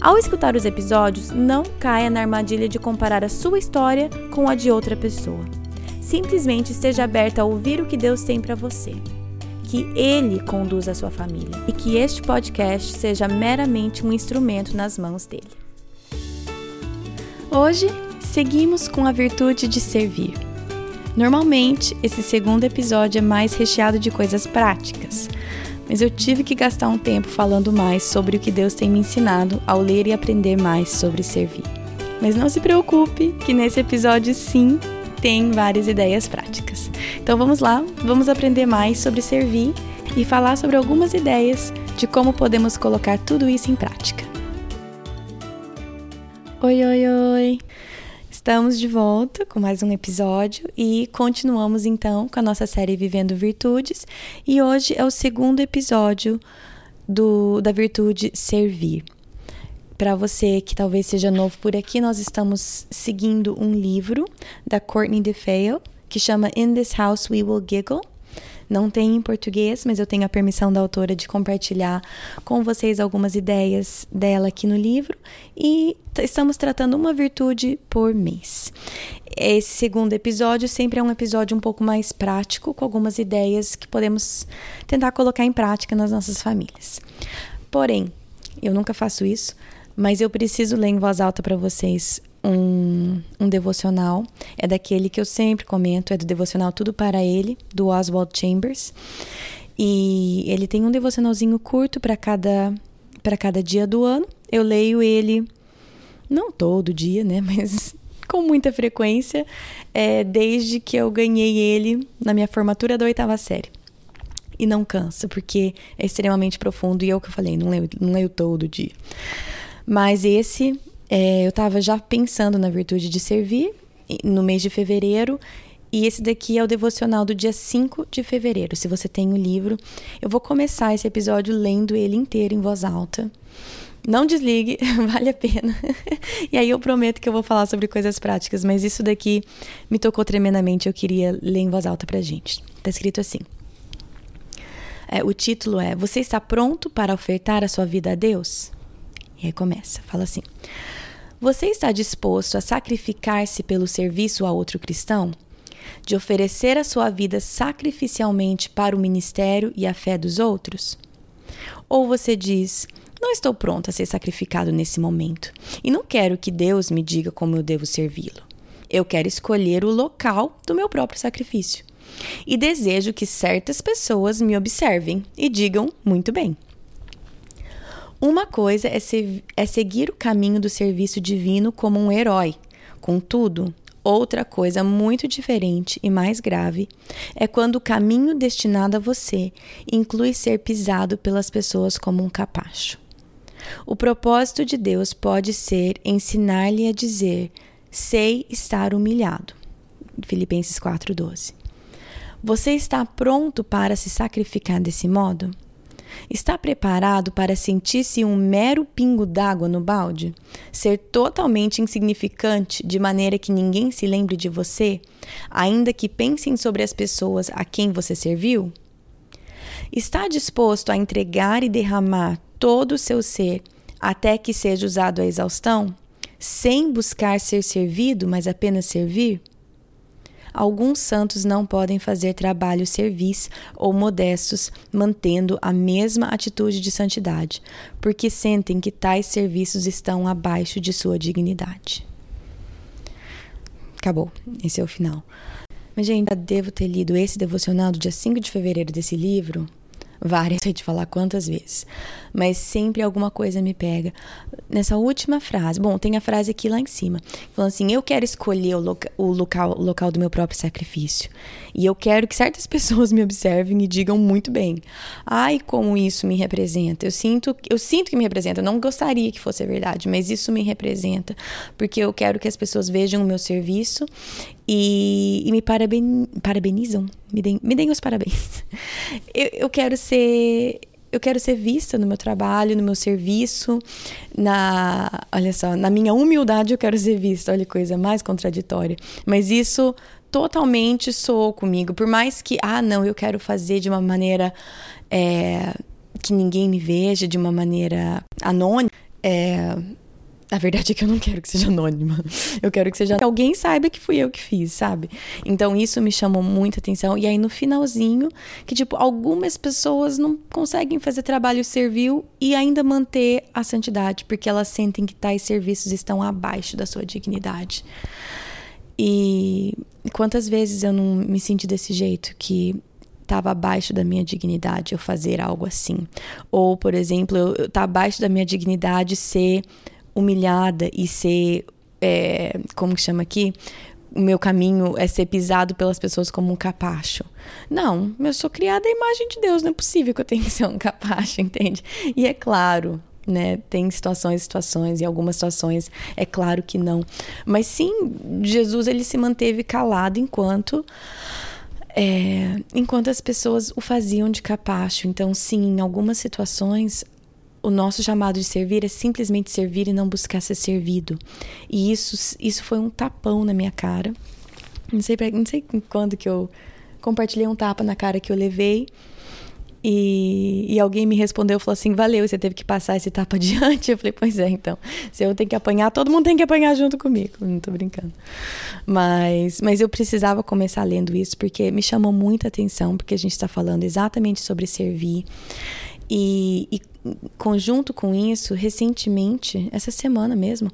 Ao escutar os episódios, não caia na armadilha de comparar a sua história com a de outra pessoa. Simplesmente esteja aberta a ouvir o que Deus tem para você. Que Ele conduza a sua família e que este podcast seja meramente um instrumento nas mãos dele. Hoje, seguimos com a virtude de servir. Normalmente, esse segundo episódio é mais recheado de coisas práticas mas eu tive que gastar um tempo falando mais sobre o que Deus tem me ensinado ao ler e aprender mais sobre servir. Mas não se preocupe, que nesse episódio sim tem várias ideias práticas. Então vamos lá, vamos aprender mais sobre servir e falar sobre algumas ideias de como podemos colocar tudo isso em prática. Oi, oi, oi! Estamos de volta com mais um episódio e continuamos então com a nossa série Vivendo Virtudes. E hoje é o segundo episódio do, da virtude servir. Para você que talvez seja novo por aqui, nós estamos seguindo um livro da Courtney DeFeo que chama In This House We Will Giggle. Não tem em português, mas eu tenho a permissão da autora de compartilhar com vocês algumas ideias dela aqui no livro e estamos tratando uma virtude por mês. Esse segundo episódio sempre é um episódio um pouco mais prático, com algumas ideias que podemos tentar colocar em prática nas nossas famílias. Porém, eu nunca faço isso, mas eu preciso ler em voz alta para vocês um, um devocional. É daquele que eu sempre comento, é do devocional Tudo para Ele, do Oswald Chambers. E ele tem um devocionalzinho curto para cada, para cada dia do ano. Eu leio ele, não todo dia, né? Mas com muita frequência, é, desde que eu ganhei ele na minha formatura da oitava série. E não cansa, porque é extremamente profundo. E é o que eu falei, não leio, não leio todo dia. Mas esse é, eu estava já pensando na virtude de servir no mês de fevereiro. E esse daqui é o devocional do dia 5 de fevereiro. Se você tem o livro, eu vou começar esse episódio lendo ele inteiro em voz alta. Não desligue, vale a pena. e aí eu prometo que eu vou falar sobre coisas práticas, mas isso daqui me tocou tremendamente. Eu queria ler em voz alta pra gente. Tá escrito assim. É, o título é Você está pronto para ofertar a sua vida a Deus? E aí começa, fala assim: Você está disposto a sacrificar-se pelo serviço a outro cristão? De oferecer a sua vida sacrificialmente para o ministério e a fé dos outros? Ou você diz: Não estou pronto a ser sacrificado nesse momento e não quero que Deus me diga como eu devo servi-lo. Eu quero escolher o local do meu próprio sacrifício. E desejo que certas pessoas me observem e digam muito bem. Uma coisa é, é seguir o caminho do serviço divino como um herói. Contudo, outra coisa muito diferente e mais grave é quando o caminho destinado a você inclui ser pisado pelas pessoas como um capacho. O propósito de Deus pode ser ensinar-lhe a dizer: sei estar humilhado. Filipenses 4:12. Você está pronto para se sacrificar desse modo? Está preparado para sentir-se um mero pingo d'água no balde? Ser totalmente insignificante de maneira que ninguém se lembre de você, ainda que pensem sobre as pessoas a quem você serviu? Está disposto a entregar e derramar todo o seu ser até que seja usado a exaustão, sem buscar ser servido, mas apenas servir? Alguns santos não podem fazer trabalhos servis ou modestos mantendo a mesma atitude de santidade, porque sentem que tais serviços estão abaixo de sua dignidade. Acabou, esse é o final. Mas, gente, devo ter lido esse devocional do dia 5 de fevereiro desse livro várias, sei de falar quantas vezes. mas sempre alguma coisa me pega. Nessa última frase, bom, tem a frase aqui lá em cima, falando assim: eu quero escolher o, loca o local, local do meu próprio sacrifício. E eu quero que certas pessoas me observem e digam muito bem. Ai, como isso me representa. Eu sinto, eu sinto que me representa. Eu não gostaria que fosse verdade, mas isso me representa. Porque eu quero que as pessoas vejam o meu serviço e, e me paraben, parabenizam. Me deem, me deem os parabéns. Eu, eu quero ser eu quero ser vista no meu trabalho, no meu serviço, na, olha só, na minha humildade eu quero ser vista, olha coisa mais contraditória. Mas isso totalmente soou comigo, por mais que, ah, não, eu quero fazer de uma maneira é, que ninguém me veja, de uma maneira anônima. É, a verdade é que eu não quero que seja anônima. Eu quero que seja que alguém saiba que fui eu que fiz, sabe? Então isso me chamou muita atenção. E aí no finalzinho, que tipo, algumas pessoas não conseguem fazer trabalho servil e ainda manter a santidade, porque elas sentem que tais serviços estão abaixo da sua dignidade. E quantas vezes eu não me senti desse jeito, que estava abaixo da minha dignidade eu fazer algo assim. Ou, por exemplo, eu, tá abaixo da minha dignidade ser humilhada e ser, é, como que chama aqui? O meu caminho é ser pisado pelas pessoas como um capacho. Não, eu sou criada à imagem de Deus, não é possível que eu tenha que ser um capacho, entende? E é claro, né? Tem situações, situações, e algumas situações é claro que não. Mas sim, Jesus ele se manteve calado enquanto é, enquanto as pessoas o faziam de capacho. Então, sim, em algumas situações o nosso chamado de servir é simplesmente servir e não buscar ser servido. E isso, isso foi um tapão na minha cara. Não sei, não sei quando que eu compartilhei um tapa na cara que eu levei. E, e, alguém me respondeu, falou assim, valeu, você teve que passar esse tapa adiante. Eu falei, pois é, então, se eu tenho que apanhar, todo mundo tem que apanhar junto comigo. Não tô brincando. Mas, mas eu precisava começar lendo isso, porque me chamou muita atenção, porque a gente está falando exatamente sobre servir. E, e conjunto com isso, recentemente, essa semana mesmo,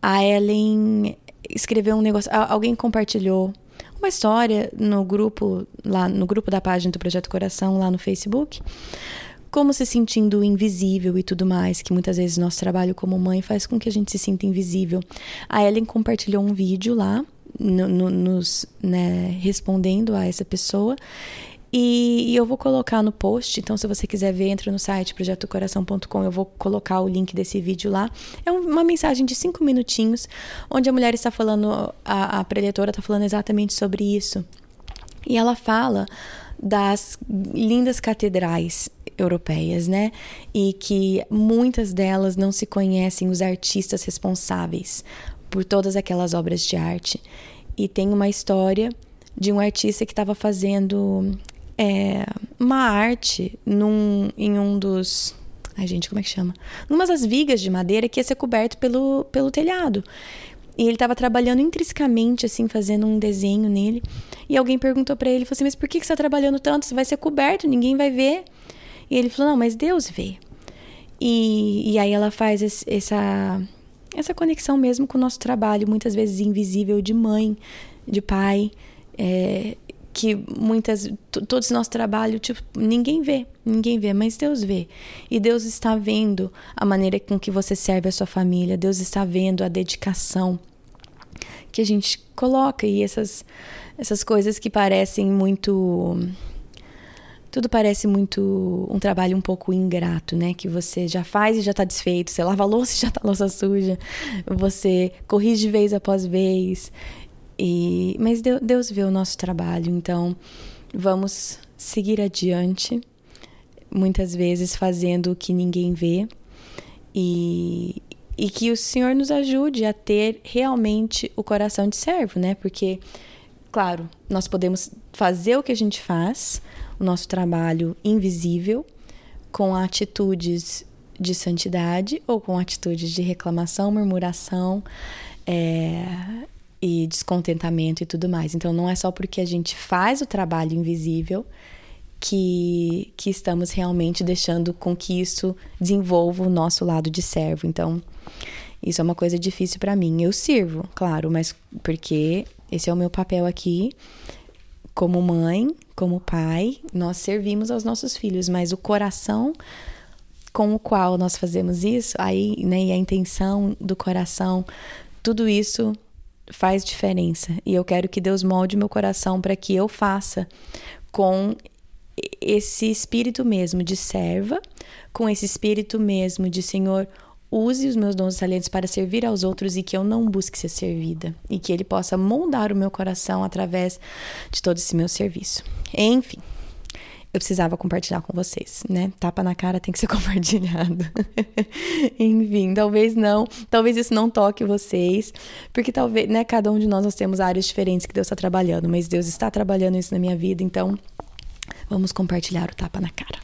a Ellen escreveu um negócio, alguém compartilhou uma história no grupo lá no grupo da página do Projeto Coração lá no Facebook, como se sentindo invisível e tudo mais, que muitas vezes nosso trabalho como mãe faz com que a gente se sinta invisível. A Ellen compartilhou um vídeo lá no, no, nos né, respondendo a essa pessoa e, eu vou colocar no post, então se você quiser ver, entra no site projetocoração.com, eu vou colocar o link desse vídeo lá. É uma mensagem de cinco minutinhos, onde a mulher está falando, a, a preletora está falando exatamente sobre isso. E ela fala das lindas catedrais europeias, né? E que muitas delas não se conhecem os artistas responsáveis por todas aquelas obras de arte. E tem uma história de um artista que estava fazendo é, uma arte num, em um dos. Ai, gente, como é que chama? Numa das vigas de madeira que ia ser coberto pelo, pelo telhado. E ele estava trabalhando intrinsecamente, assim, fazendo um desenho nele. E alguém perguntou para ele, falou assim, mas por que, que você está trabalhando tanto? Você vai ser coberto, ninguém vai ver. E ele falou, não, mas Deus vê. E, e aí ela faz esse, essa, essa conexão mesmo com o nosso trabalho, muitas vezes invisível, de mãe, de pai. É, que muitas todo esse nosso trabalho tipo ninguém vê ninguém vê mas Deus vê e Deus está vendo a maneira com que você serve a sua família Deus está vendo a dedicação que a gente coloca e essas essas coisas que parecem muito tudo parece muito um trabalho um pouco ingrato, né? Que você já faz e já está desfeito, você lava a louça e já está louça suja, você corrige vez após vez, e, mas Deus vê o nosso trabalho, então vamos seguir adiante, muitas vezes fazendo o que ninguém vê, e, e que o Senhor nos ajude a ter realmente o coração de servo, né? Porque, claro, nós podemos fazer o que a gente faz, o nosso trabalho invisível, com atitudes de santidade ou com atitudes de reclamação, murmuração, é, e descontentamento e tudo mais. Então não é só porque a gente faz o trabalho invisível que, que estamos realmente deixando com que isso desenvolva o nosso lado de servo. Então, isso é uma coisa difícil para mim. Eu sirvo, claro, mas porque esse é o meu papel aqui como mãe, como pai, nós servimos aos nossos filhos, mas o coração com o qual nós fazemos isso, aí, né, e a intenção do coração, tudo isso faz diferença. E eu quero que Deus molde meu coração para que eu faça com esse espírito mesmo de serva, com esse espírito mesmo de Senhor, use os meus dons e talentos para servir aos outros e que eu não busque ser servida e que ele possa moldar o meu coração através de todo esse meu serviço. Enfim, eu precisava compartilhar com vocês, né? Tapa na cara tem que ser compartilhado. Enfim, talvez não, talvez isso não toque vocês, porque talvez, né, cada um de nós nós temos áreas diferentes que Deus está trabalhando, mas Deus está trabalhando isso na minha vida, então vamos compartilhar o tapa na cara.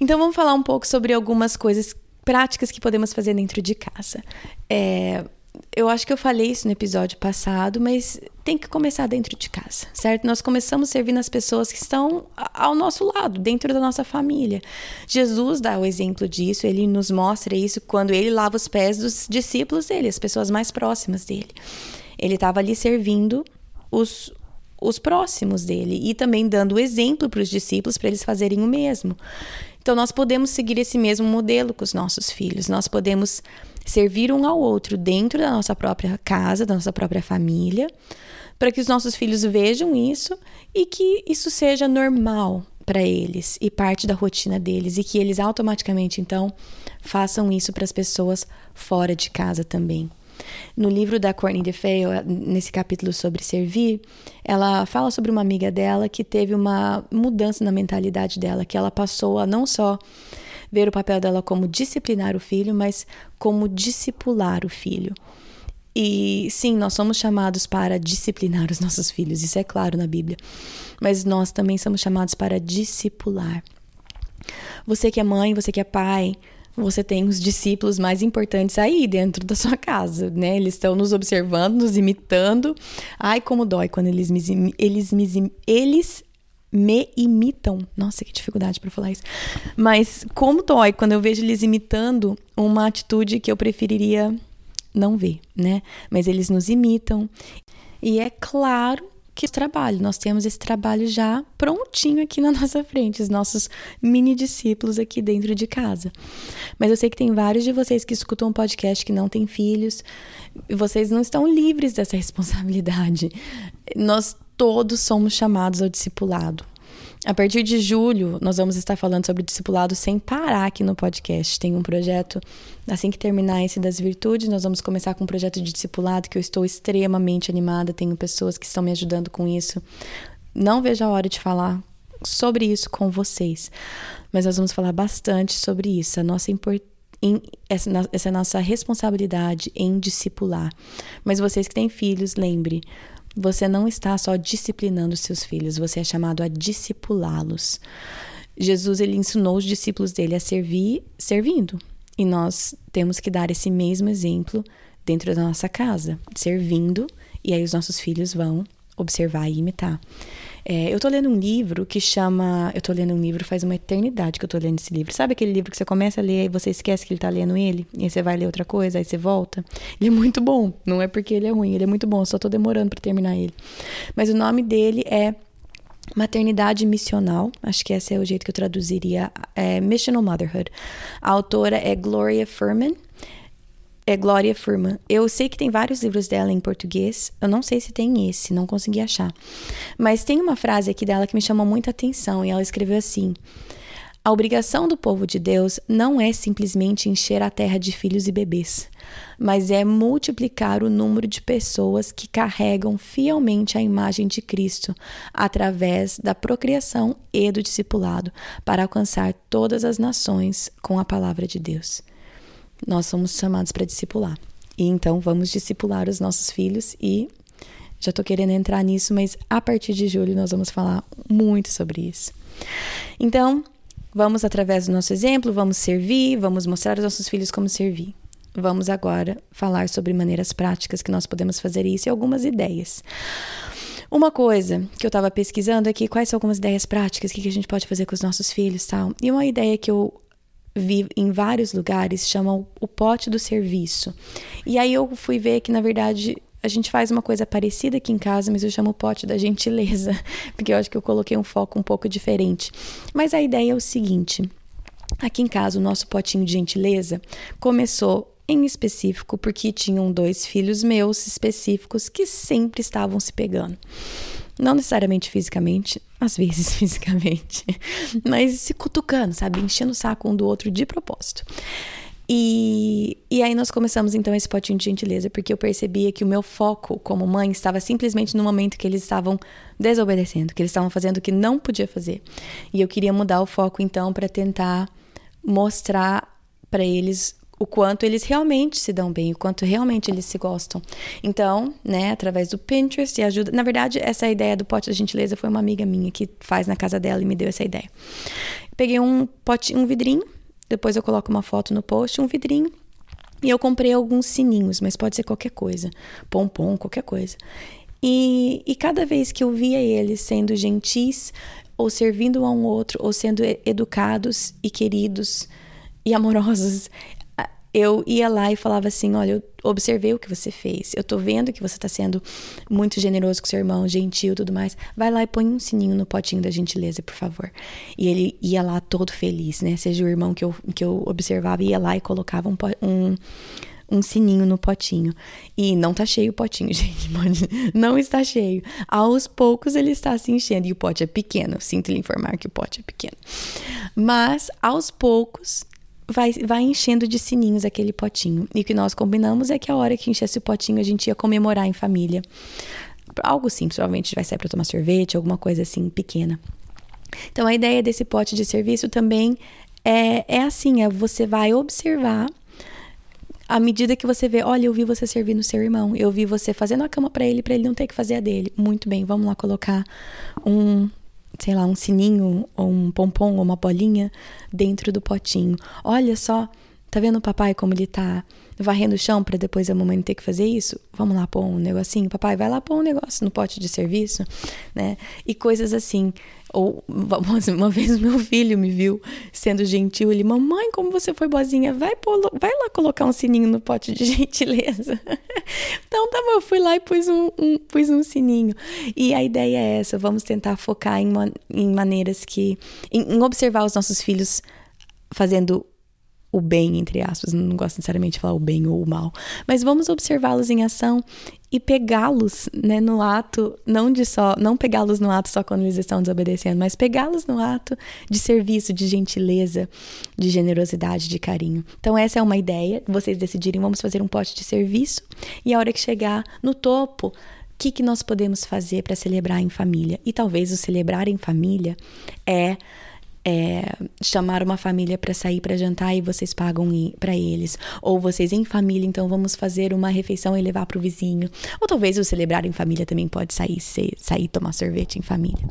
Então vamos falar um pouco sobre algumas coisas práticas que podemos fazer dentro de casa. É, eu acho que eu falei isso no episódio passado, mas tem que começar dentro de casa, certo? Nós começamos servindo as pessoas que estão ao nosso lado, dentro da nossa família. Jesus dá o exemplo disso, ele nos mostra isso quando ele lava os pés dos discípulos dele, as pessoas mais próximas dele. Ele estava ali servindo os, os próximos dele e também dando o exemplo para os discípulos para eles fazerem o mesmo. Então, nós podemos seguir esse mesmo modelo com os nossos filhos. Nós podemos servir um ao outro dentro da nossa própria casa, da nossa própria família, para que os nossos filhos vejam isso e que isso seja normal para eles e parte da rotina deles e que eles automaticamente então façam isso para as pessoas fora de casa também. No livro da Courtney DeFeo, nesse capítulo sobre servir, ela fala sobre uma amiga dela que teve uma mudança na mentalidade dela, que ela passou a não só ver o papel dela como disciplinar o filho, mas como discipular o filho. E sim, nós somos chamados para disciplinar os nossos filhos, isso é claro na Bíblia. Mas nós também somos chamados para discipular. Você que é mãe, você que é pai, você tem os discípulos mais importantes aí dentro da sua casa, né? Eles estão nos observando, nos imitando. Ai, como dói quando eles me, eles me, eles me imitam. Nossa, que dificuldade para falar isso. Mas como dói quando eu vejo eles imitando uma atitude que eu preferiria não ver, né? Mas eles nos imitam. E é claro que trabalho. Nós temos esse trabalho já prontinho aqui na nossa frente, os nossos mini discípulos aqui dentro de casa. Mas eu sei que tem vários de vocês que escutam um podcast que não têm filhos, vocês não estão livres dessa responsabilidade. Nós todos somos chamados ao discipulado. A partir de julho, nós vamos estar falando sobre discipulado sem parar aqui no podcast. Tem um projeto, assim que terminar esse das virtudes, nós vamos começar com um projeto de discipulado que eu estou extremamente animada. Tenho pessoas que estão me ajudando com isso. Não vejo a hora de falar sobre isso com vocês, mas nós vamos falar bastante sobre isso, a nossa importância em, essa, essa nossa responsabilidade em discipular. Mas vocês que têm filhos, lembre, você não está só disciplinando seus filhos, você é chamado a discipulá-los. Jesus ele ensinou os discípulos dele a servir servindo. E nós temos que dar esse mesmo exemplo dentro da nossa casa, servindo, e aí os nossos filhos vão observar e imitar. É, eu tô lendo um livro que chama. Eu tô lendo um livro, faz uma eternidade que eu tô lendo esse livro. Sabe aquele livro que você começa a ler e você esquece que ele tá lendo ele? E aí você vai ler outra coisa, aí você volta? Ele é muito bom. Não é porque ele é ruim, ele é muito bom, eu só tô demorando para terminar ele. Mas o nome dele é Maternidade Missional, acho que esse é o jeito que eu traduziria, é Missional Motherhood. A autora é Gloria Furman é Glória Furman. Eu sei que tem vários livros dela em português. Eu não sei se tem esse, não consegui achar. Mas tem uma frase aqui dela que me chamou muita atenção e ela escreveu assim: A obrigação do povo de Deus não é simplesmente encher a terra de filhos e bebês, mas é multiplicar o número de pessoas que carregam fielmente a imagem de Cristo através da procriação e do discipulado para alcançar todas as nações com a palavra de Deus nós somos chamados para discipular. E então vamos discipular os nossos filhos e já estou querendo entrar nisso, mas a partir de julho nós vamos falar muito sobre isso. Então, vamos através do nosso exemplo, vamos servir, vamos mostrar aos nossos filhos como servir. Vamos agora falar sobre maneiras práticas que nós podemos fazer isso e algumas ideias. Uma coisa que eu estava pesquisando aqui, quais são algumas ideias práticas que a gente pode fazer com os nossos filhos, tal. E uma ideia que eu vi em vários lugares chamam o pote do serviço. E aí eu fui ver que na verdade a gente faz uma coisa parecida aqui em casa, mas eu chamo o pote da gentileza, porque eu acho que eu coloquei um foco um pouco diferente. Mas a ideia é o seguinte: Aqui em casa, o nosso potinho de gentileza começou em específico porque tinham dois filhos meus específicos que sempre estavam se pegando. Não necessariamente fisicamente, às vezes fisicamente, mas se cutucando, sabe? Enchendo o saco um do outro de propósito. E, e aí nós começamos então esse potinho de gentileza, porque eu percebia que o meu foco como mãe estava simplesmente no momento que eles estavam desobedecendo, que eles estavam fazendo o que não podia fazer. E eu queria mudar o foco então para tentar mostrar para eles o quanto eles realmente se dão bem, o quanto realmente eles se gostam. Então, né, através do Pinterest e ajuda. Na verdade, essa ideia do pote da gentileza foi uma amiga minha que faz na casa dela e me deu essa ideia. Peguei um pote, um vidrinho, depois eu coloco uma foto no post, um vidrinho. E eu comprei alguns sininhos, mas pode ser qualquer coisa, pompom, qualquer coisa. E, e cada vez que eu via eles sendo gentis, ou servindo um ao outro, ou sendo educados e queridos e amorosos, eu ia lá e falava assim: Olha, eu observei o que você fez, eu tô vendo que você tá sendo muito generoso com seu irmão, gentil tudo mais. Vai lá e põe um sininho no potinho da gentileza, por favor. E ele ia lá todo feliz, né? Seja o irmão que eu, que eu observava, ia lá e colocava um, um, um sininho no potinho. E não tá cheio o potinho, gente. Não está cheio. Aos poucos ele está se enchendo. E o pote é pequeno. Sinto lhe informar que o pote é pequeno. Mas, aos poucos, vai, vai enchendo de sininhos aquele potinho. E o que nós combinamos é que a hora que enchesse o potinho a gente ia comemorar em família. Algo simples, provavelmente vai sair para tomar sorvete, alguma coisa assim pequena. Então a ideia desse pote de serviço também é, é assim: é você vai observar à medida que você vê, olha, eu vi você servindo seu irmão, eu vi você fazendo a cama para ele, para ele não ter que fazer a dele. Muito bem, vamos lá colocar um sei lá, um sininho ou um pompom ou uma bolinha dentro do potinho. Olha só, tá vendo o papai como ele tá varrendo o chão para depois a mamãe ter que fazer isso? Vamos lá pôr um negocinho, papai, vai lá pôr um negócio no pote de serviço, né? E coisas assim. Ou uma vez meu filho me viu sendo gentil, ele, mamãe, como você foi boazinha, vai, pôr, vai lá colocar um sininho no pote de gentileza. então tá bom, eu fui lá e pus um, um, pus um sininho. E a ideia é essa, vamos tentar focar em, em maneiras que. Em, em observar os nossos filhos fazendo o bem, entre aspas, não gosto necessariamente de falar o bem ou o mal, mas vamos observá-los em ação e pegá-los, né, no ato, não de só, não pegá-los no ato só quando eles estão desobedecendo, mas pegá-los no ato de serviço, de gentileza, de generosidade, de carinho. Então essa é uma ideia, vocês decidirem, vamos fazer um pote de serviço e a hora que chegar no topo, o que, que nós podemos fazer para celebrar em família? E talvez o celebrar em família é é, chamar uma família para sair para jantar e vocês pagam para eles. Ou vocês em família, então vamos fazer uma refeição e levar para o vizinho. Ou talvez o celebrar em família também pode sair, ser, sair tomar sorvete em família.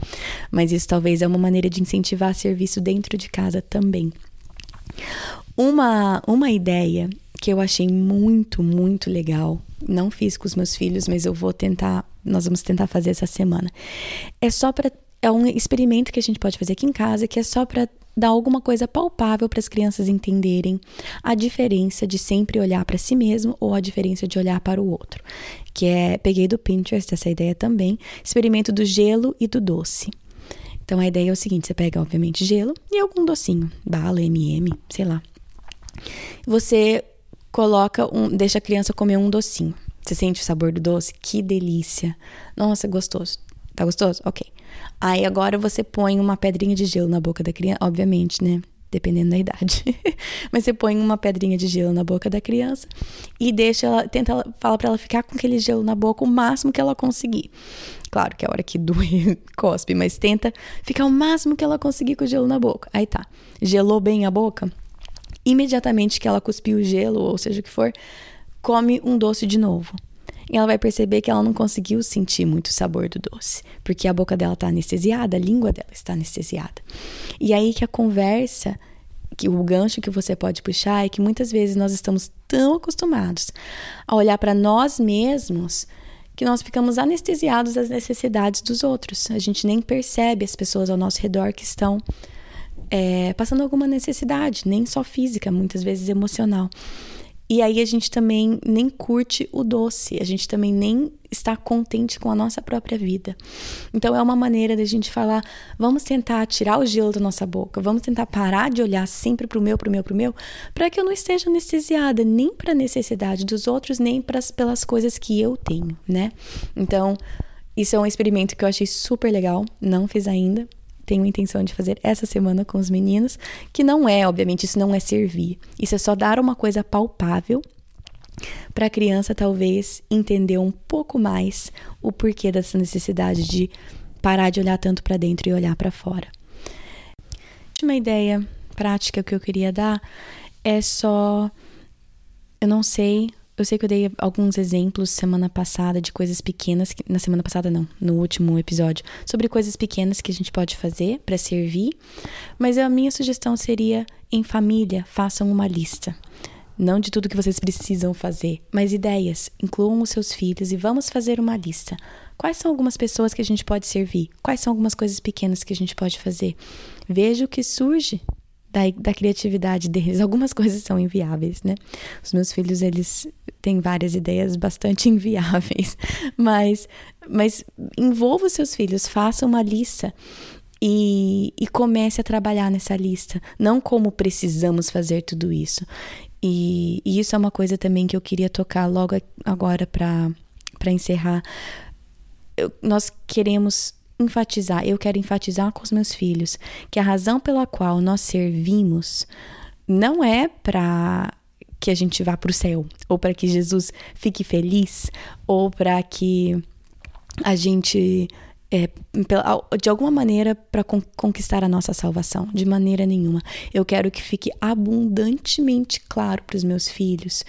Mas isso talvez é uma maneira de incentivar serviço dentro de casa também. Uma, uma ideia que eu achei muito, muito legal, não fiz com os meus filhos, mas eu vou tentar, nós vamos tentar fazer essa semana. É só para é um experimento que a gente pode fazer aqui em casa, que é só para dar alguma coisa palpável para as crianças entenderem a diferença de sempre olhar para si mesmo ou a diferença de olhar para o outro. Que é, peguei do Pinterest essa ideia também, experimento do gelo e do doce. Então a ideia é o seguinte: você pega, obviamente, gelo e algum docinho, bala, MM, sei lá. Você coloca um, deixa a criança comer um docinho. Você sente o sabor do doce? Que delícia! Nossa, gostoso. Tá gostoso? Ok. Aí agora você põe uma pedrinha de gelo na boca da criança, obviamente, né? Dependendo da idade. Mas você põe uma pedrinha de gelo na boca da criança e deixa ela, tenta, fala para ela ficar com aquele gelo na boca o máximo que ela conseguir. Claro que a hora que doer, cospe, mas tenta ficar o máximo que ela conseguir com o gelo na boca. Aí tá. Gelou bem a boca? Imediatamente que ela cuspiu o gelo, ou seja o que for, come um doce de novo e ela vai perceber que ela não conseguiu sentir muito o sabor do doce, porque a boca dela está anestesiada, a língua dela está anestesiada. E aí que a conversa, que o gancho que você pode puxar é que muitas vezes nós estamos tão acostumados a olhar para nós mesmos que nós ficamos anestesiados às necessidades dos outros. A gente nem percebe as pessoas ao nosso redor que estão é, passando alguma necessidade, nem só física, muitas vezes emocional. E aí a gente também nem curte o doce, a gente também nem está contente com a nossa própria vida. Então é uma maneira da gente falar, vamos tentar tirar o gelo da nossa boca, vamos tentar parar de olhar sempre para o meu, para o meu, para o meu, para que eu não esteja anestesiada nem para a necessidade dos outros, nem pras, pelas coisas que eu tenho, né? Então, isso é um experimento que eu achei super legal, não fiz ainda, tenho intenção de fazer essa semana com os meninos, que não é, obviamente, isso não é servir. Isso é só dar uma coisa palpável para a criança talvez entender um pouco mais o porquê dessa necessidade de parar de olhar tanto para dentro e olhar para fora. Uma ideia prática que eu queria dar é só eu não sei eu sei que eu dei alguns exemplos semana passada de coisas pequenas, que, na semana passada não, no último episódio, sobre coisas pequenas que a gente pode fazer para servir, mas a minha sugestão seria em família, façam uma lista. Não de tudo que vocês precisam fazer, mas ideias. Incluam os seus filhos e vamos fazer uma lista. Quais são algumas pessoas que a gente pode servir? Quais são algumas coisas pequenas que a gente pode fazer? Veja o que surge da, da criatividade deles. Algumas coisas são inviáveis, né? Os meus filhos, eles têm várias ideias bastante inviáveis, mas, mas envolva os seus filhos, faça uma lista e, e comece a trabalhar nessa lista. Não como precisamos fazer tudo isso. E, e isso é uma coisa também que eu queria tocar logo agora para encerrar. Eu, nós queremos enfatizar, eu quero enfatizar com os meus filhos que a razão pela qual nós servimos não é para que a gente vá para o céu, ou para que Jesus fique feliz, ou para que a gente, é, de alguma maneira, para conquistar a nossa salvação. De maneira nenhuma. Eu quero que fique abundantemente claro para os meus filhos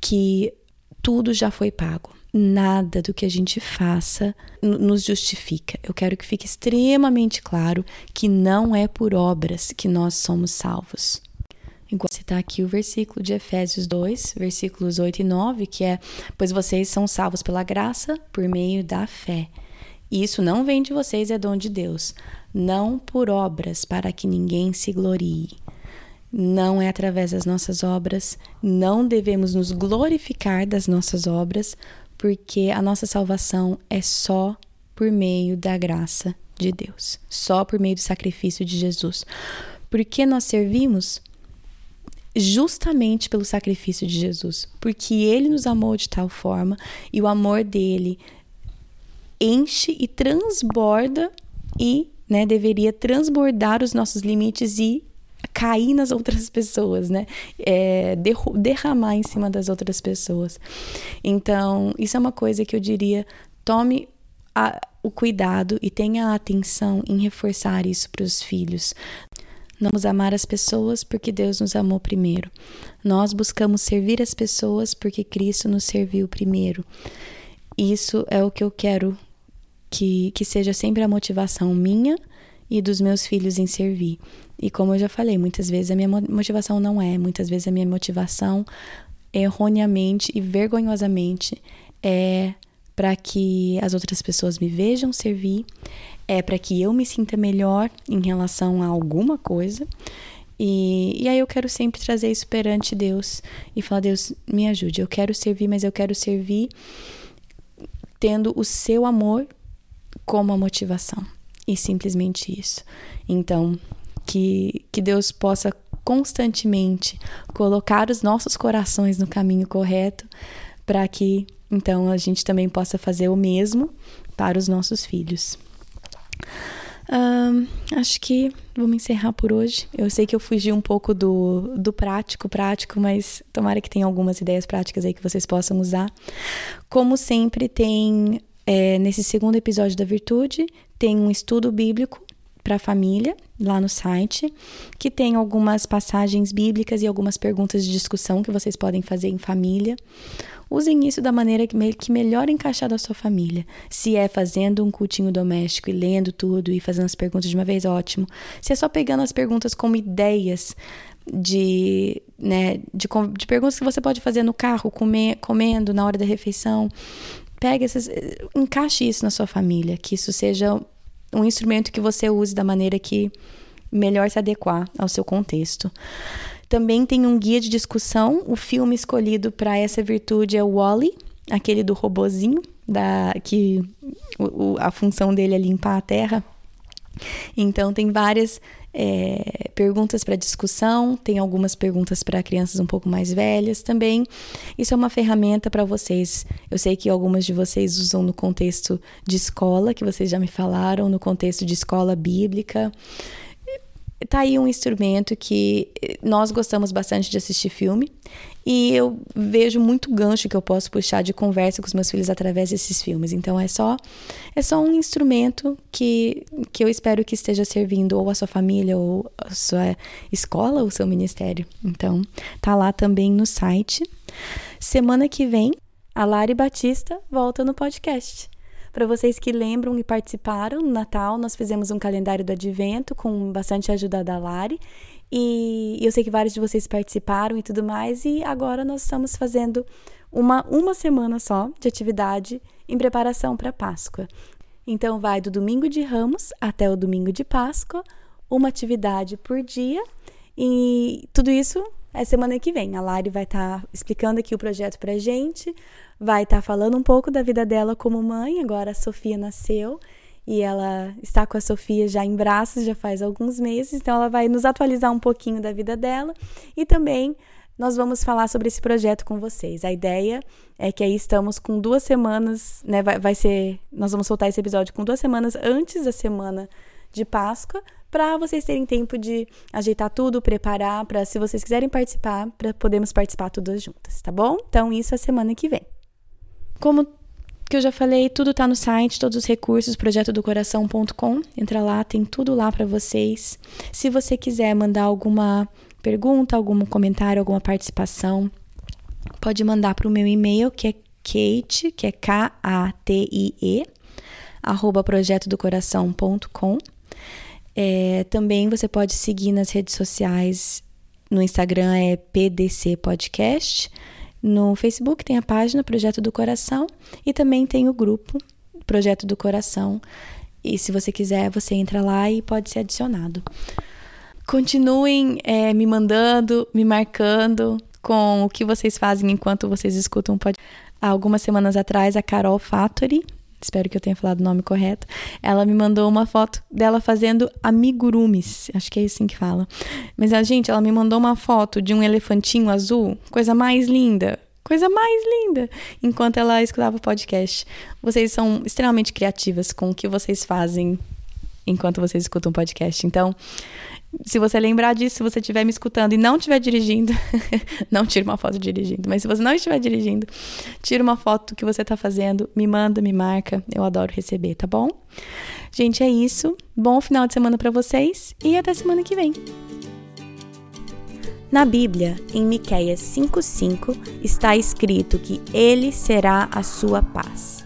que tudo já foi pago nada do que a gente faça nos justifica. Eu quero que fique extremamente claro que não é por obras que nós somos salvos. Igual citar aqui o versículo de Efésios 2, versículos 8 e 9, que é: Pois vocês são salvos pela graça por meio da fé. E isso não vem de vocês, é dom de Deus, não por obras, para que ninguém se glorie. Não é através das nossas obras, não devemos nos glorificar das nossas obras, porque a nossa salvação é só por meio da graça de Deus, só por meio do sacrifício de Jesus. Porque nós servimos justamente pelo sacrifício de Jesus, porque ele nos amou de tal forma e o amor dele enche e transborda e né, deveria transbordar os nossos limites e cair nas outras pessoas, né? É, derramar em cima das outras pessoas. Então, isso é uma coisa que eu diria: tome a, o cuidado e tenha atenção em reforçar isso para os filhos. Nós vamos amar as pessoas porque Deus nos amou primeiro. Nós buscamos servir as pessoas porque Cristo nos serviu primeiro. Isso é o que eu quero que, que seja sempre a motivação minha e dos meus filhos em servir. E como eu já falei, muitas vezes a minha motivação não é, muitas vezes a minha motivação erroneamente e vergonhosamente é para que as outras pessoas me vejam servir, é para que eu me sinta melhor em relação a alguma coisa. E, e aí eu quero sempre trazer isso perante Deus e falar: Deus, me ajude. Eu quero servir, mas eu quero servir tendo o seu amor como a motivação. E simplesmente isso. Então, que, que Deus possa constantemente colocar os nossos corações no caminho correto, para que então a gente também possa fazer o mesmo para os nossos filhos. Um, acho que vamos encerrar por hoje. Eu sei que eu fugi um pouco do, do prático, prático, mas tomara que tenha algumas ideias práticas aí que vocês possam usar. Como sempre, tem é, nesse segundo episódio da Virtude, tem um estudo bíblico para a família lá no site, que tem algumas passagens bíblicas e algumas perguntas de discussão que vocês podem fazer em família. Usem isso da maneira que, me que melhor encaixar da sua família. Se é fazendo um cultinho doméstico e lendo tudo e fazendo as perguntas de uma vez, ótimo. Se é só pegando as perguntas como ideias de, né, de, de perguntas que você pode fazer no carro, comer, comendo, na hora da refeição, pegue essas, encaixe isso na sua família, que isso seja um instrumento que você use da maneira que melhor se adequar ao seu contexto. Também tem um guia de discussão. O filme escolhido para essa virtude é o Wally, aquele do robozinho, da, que o, a função dele é limpar a terra. Então, tem várias é, perguntas para discussão, tem algumas perguntas para crianças um pouco mais velhas também. Isso é uma ferramenta para vocês. Eu sei que algumas de vocês usam no contexto de escola, que vocês já me falaram, no contexto de escola bíblica. Tá aí um instrumento que nós gostamos bastante de assistir filme e eu vejo muito gancho que eu posso puxar de conversa com os meus filhos através desses filmes. Então é só é só um instrumento que, que eu espero que esteja servindo ou a sua família ou a sua escola ou seu ministério. Então tá lá também no site. Semana que vem a Lari Batista volta no podcast. Para vocês que lembram e participaram, no Natal nós fizemos um calendário do Advento com bastante ajuda da Lari e eu sei que vários de vocês participaram e tudo mais, e agora nós estamos fazendo uma, uma semana só de atividade em preparação para Páscoa. Então, vai do domingo de Ramos até o domingo de Páscoa, uma atividade por dia, e tudo isso é semana que vem. A Lari vai estar tá explicando aqui o projeto para gente, vai estar tá falando um pouco da vida dela como mãe. Agora a Sofia nasceu e ela está com a Sofia já em braços já faz alguns meses, então ela vai nos atualizar um pouquinho da vida dela e também nós vamos falar sobre esse projeto com vocês. A ideia é que aí estamos com duas semanas, né? Vai, vai ser. Nós vamos soltar esse episódio com duas semanas antes da semana de Páscoa, para vocês terem tempo de ajeitar tudo, preparar, para se vocês quiserem participar, para podermos participar todas juntas, tá bom? Então, isso é semana que vem. Como que eu já falei, tudo tá no site, todos os recursos, projetodocoração.com. Entra lá, tem tudo lá para vocês. Se você quiser mandar alguma pergunta, algum comentário, alguma participação, pode mandar para o meu e-mail, que é Kate, que é K-A-T-I-E, arroba projetodocoração.com. É, também você pode seguir nas redes sociais, no Instagram é PDC Podcast, no Facebook tem a página Projeto do Coração e também tem o grupo Projeto do Coração. E se você quiser, você entra lá e pode ser adicionado. Continuem é, me mandando, me marcando com o que vocês fazem enquanto vocês escutam. Pode... Há algumas semanas atrás, a Carol Factory, espero que eu tenha falado o nome correto, ela me mandou uma foto dela fazendo amigurumis, acho que é assim que fala. Mas, a gente, ela me mandou uma foto de um elefantinho azul, coisa mais linda, coisa mais linda, enquanto ela escutava o podcast. Vocês são extremamente criativas com o que vocês fazem enquanto vocês escutam o podcast. Então, se você lembrar disso, se você estiver me escutando e não estiver dirigindo, não tire uma foto dirigindo, mas se você não estiver dirigindo, tira uma foto que você está fazendo, me manda, me marca, eu adoro receber, tá bom? Gente, é isso. Bom final de semana para vocês e até semana que vem. Na Bíblia, em Miqueias 5:5, está escrito que ele será a sua paz.